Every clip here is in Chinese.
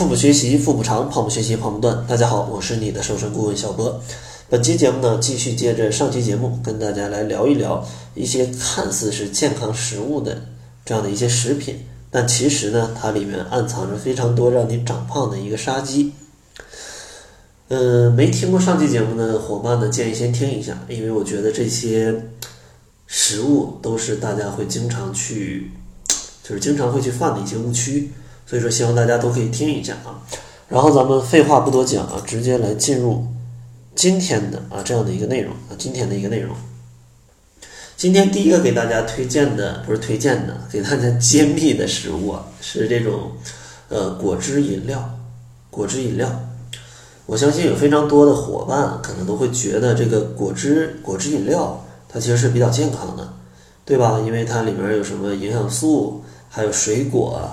腹部学习腹部长，胖不学习胖不断。大家好，我是你的瘦身顾问小波。本期节目呢，继续接着上期节目，跟大家来聊一聊一些看似是健康食物的这样的一些食品，但其实呢，它里面暗藏着非常多让你长胖的一个杀机。嗯，没听过上期节目的伙伴呢，建议先听一下，因为我觉得这些食物都是大家会经常去，就是经常会去犯的一些误区，所以说希望大家都可以听一下啊。然后咱们废话不多讲啊，直接来进入今天的啊这样的一个内容啊，今天的一个内容。今天第一个给大家推荐的不是推荐的，给大家揭秘的食物啊，是这种呃果汁饮料，果汁饮料。我相信有非常多的伙伴可能都会觉得这个果汁果汁饮料它其实是比较健康的，对吧？因为它里面有什么营养素，还有水果，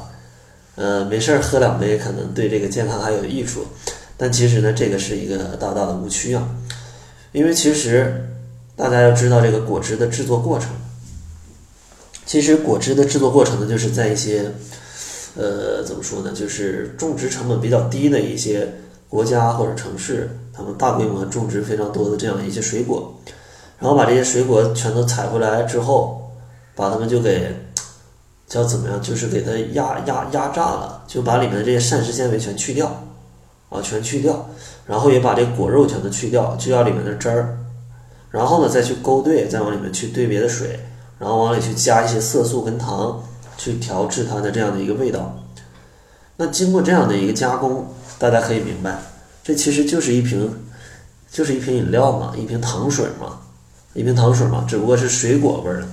呃，没事儿喝两杯可能对这个健康还有益处。但其实呢，这个是一个大大的误区啊！因为其实大家要知道这个果汁的制作过程。其实果汁的制作过程呢，就是在一些呃怎么说呢，就是种植成本比较低的一些。国家或者城市，他们大规模种植非常多的这样一些水果，然后把这些水果全都采回来之后，把它们就给叫怎么样，就是给它压压压榨了，就把里面的这些膳食纤维全去掉，啊，全去掉，然后也把这果肉全都去掉，就要里面的汁儿，然后呢再去勾兑，再往里面去兑别的水，然后往里去加一些色素跟糖，去调制它的这样的一个味道。那经过这样的一个加工。大家可以明白，这其实就是一瓶，就是一瓶饮料嘛，一瓶糖水嘛，一瓶糖水嘛，只不过是水果味儿的，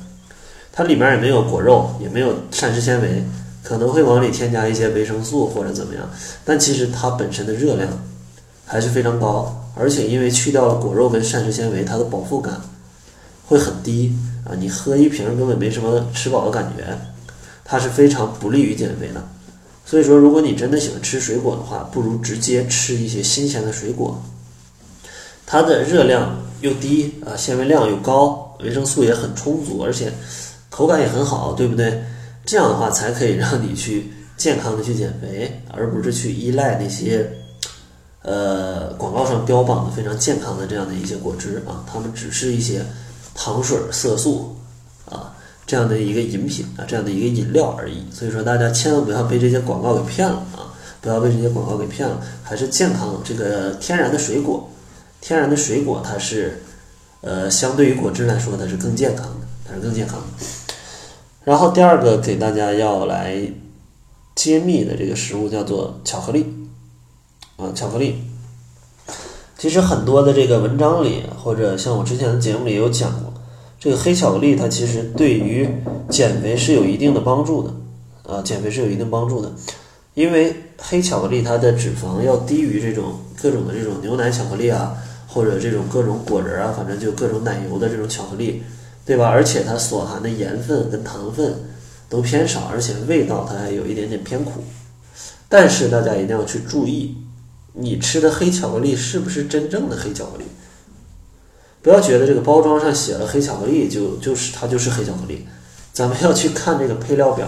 它里面也没有果肉，也没有膳食纤维，可能会往里添加一些维生素或者怎么样，但其实它本身的热量还是非常高，而且因为去掉了果肉跟膳食纤维，它的饱腹感会很低啊，你喝一瓶根本没什么吃饱的感觉，它是非常不利于减肥的。所以说，如果你真的喜欢吃水果的话，不如直接吃一些新鲜的水果。它的热量又低啊，纤维量又高，维生素也很充足，而且口感也很好，对不对？这样的话才可以让你去健康的去减肥，而不是去依赖那些呃广告上标榜的非常健康的这样的一些果汁啊，它们只是一些糖水、色素啊。这样的一个饮品啊，这样的一个饮料而已。所以说，大家千万不要被这些广告给骗了啊！不要被这些广告给骗了，还是健康这个天然的水果，天然的水果它是，呃，相对于果汁来说，它是更健康的，它是更健康的。然后第二个给大家要来揭秘的这个食物叫做巧克力啊，巧克力。其实很多的这个文章里，或者像我之前的节目里有讲过。这个黑巧克力它其实对于减肥是有一定的帮助的，啊，减肥是有一定帮助的，因为黑巧克力它的脂肪要低于这种各种的这种牛奶巧克力啊，或者这种各种果仁啊，反正就各种奶油的这种巧克力，对吧？而且它所含的盐分跟糖分都偏少，而且味道它还有一点点偏苦。但是大家一定要去注意，你吃的黑巧克力是不是真正的黑巧克力？不要觉得这个包装上写了黑巧克力就就是它就是黑巧克力，咱们要去看这个配料表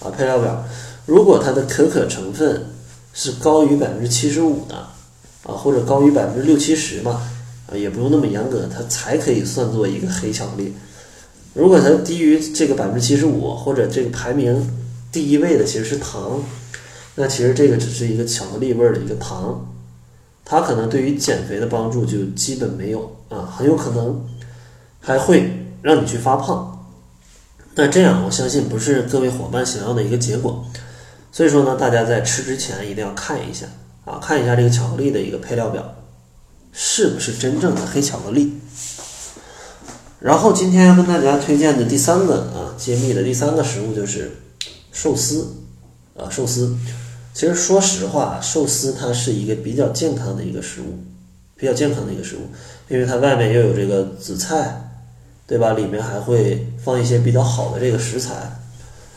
啊，配料表，如果它的可可成分是高于百分之七十五的啊，或者高于百分之六七十嘛，啊，也不用那么严格，它才可以算作一个黑巧克力。如果它低于这个百分之七十五，或者这个排名第一位的其实是糖，那其实这个只是一个巧克力味儿的一个糖。它可能对于减肥的帮助就基本没有啊，很有可能还会让你去发胖。那这样我相信不是各位伙伴想要的一个结果。所以说呢，大家在吃之前一定要看一下啊，看一下这个巧克力的一个配料表是不是真正的黑巧克力。然后今天要跟大家推荐的第三个啊，揭秘的第三个食物就是寿司啊，寿司。其实说实话，寿司它是一个比较健康的一个食物，比较健康的一个食物，因为它外面又有这个紫菜，对吧？里面还会放一些比较好的这个食材，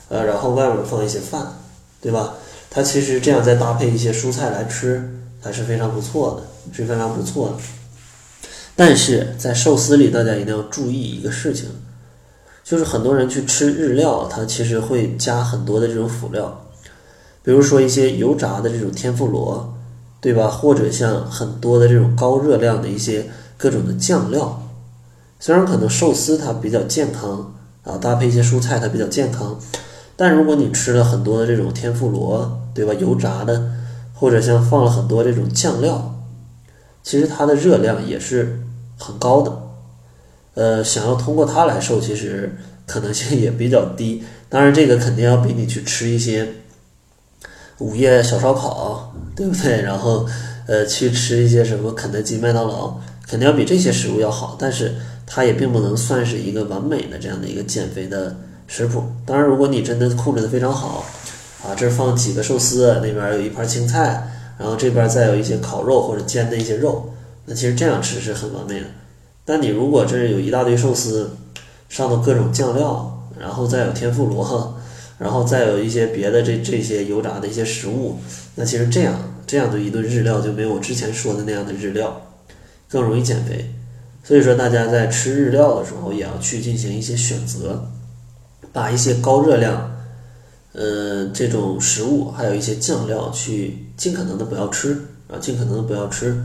呃，然后外面放一些饭，对吧？它其实这样再搭配一些蔬菜来吃，还是非常不错的，是非常不错的。但是在寿司里，大家一定要注意一个事情，就是很多人去吃日料，它其实会加很多的这种辅料。比如说一些油炸的这种天妇罗，对吧？或者像很多的这种高热量的一些各种的酱料。虽然可能寿司它比较健康啊，搭配一些蔬菜它比较健康，但如果你吃了很多的这种天妇罗，对吧？油炸的，或者像放了很多这种酱料，其实它的热量也是很高的。呃，想要通过它来瘦，其实可能性也比较低。当然，这个肯定要比你去吃一些午夜小烧烤，对不对？然后，呃，去吃一些什么肯德基、麦当劳，肯定要比这些食物要好。但是，它也并不能算是一个完美的这样的一个减肥的食谱。当然，如果你真的控制的非常好，啊，这儿放几个寿司，那边有一盘青菜，然后这边再有一些烤肉或者煎的一些肉，那其实这样吃是很完美的。但你如果这有一大堆寿司，上头各种酱料，然后再有天妇罗，然后再有一些别的这这些油炸的一些食物，那其实这样这样的一顿日料就没有我之前说的那样的日料更容易减肥。所以说，大家在吃日料的时候，也要去进行一些选择，把一些高热量，呃，这种食物，还有一些酱料，去尽可能的不要吃啊，尽可能的不要吃，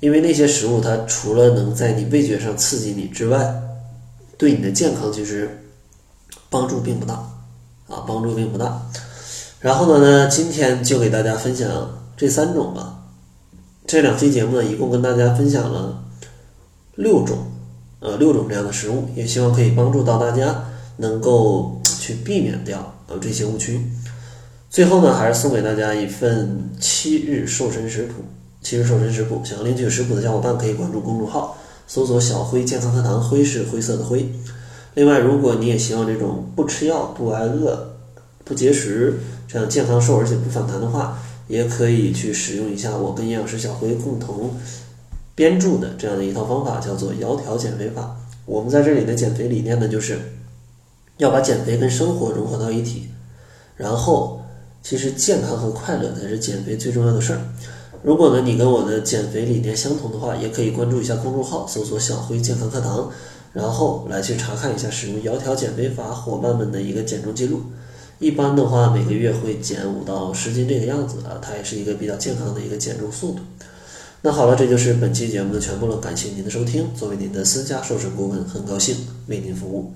因为那些食物它除了能在你味觉上刺激你之外，对你的健康其实帮助并不大啊，帮助并不大。然后呢，呢，今天就给大家分享这三种吧，这两期节目呢，一共跟大家分享了。六种，呃，六种这样的食物，也希望可以帮助到大家能够去避免掉呃这些误区。最后呢，还是送给大家一份七日瘦身食谱。七日瘦身食谱，想要领取食谱的小伙伴可以关注公众号，搜索“小辉健康课堂”，辉是灰色的灰。另外，如果你也希望这种不吃药、不挨饿、不节食，这样健康瘦而且不反弹的话，也可以去使用一下我跟营养师小辉共同。编著的这样的一套方法叫做“窈窕减肥法”。我们在这里的减肥理念呢，就是要把减肥跟生活融合到一体。然后，其实健康和快乐才是减肥最重要的事儿。如果呢你跟我的减肥理念相同的话，也可以关注一下公众号，搜索“小辉健康课堂”，然后来去查看一下使用“窈窕减肥法”伙伴们的一个减重记录。一般的话，每个月会减五到十斤这个样子啊，它也是一个比较健康的一个减重速度。那好了，这就是本期节目的全部了。感谢您的收听。作为您的私家瘦身顾问，很高兴为您服务。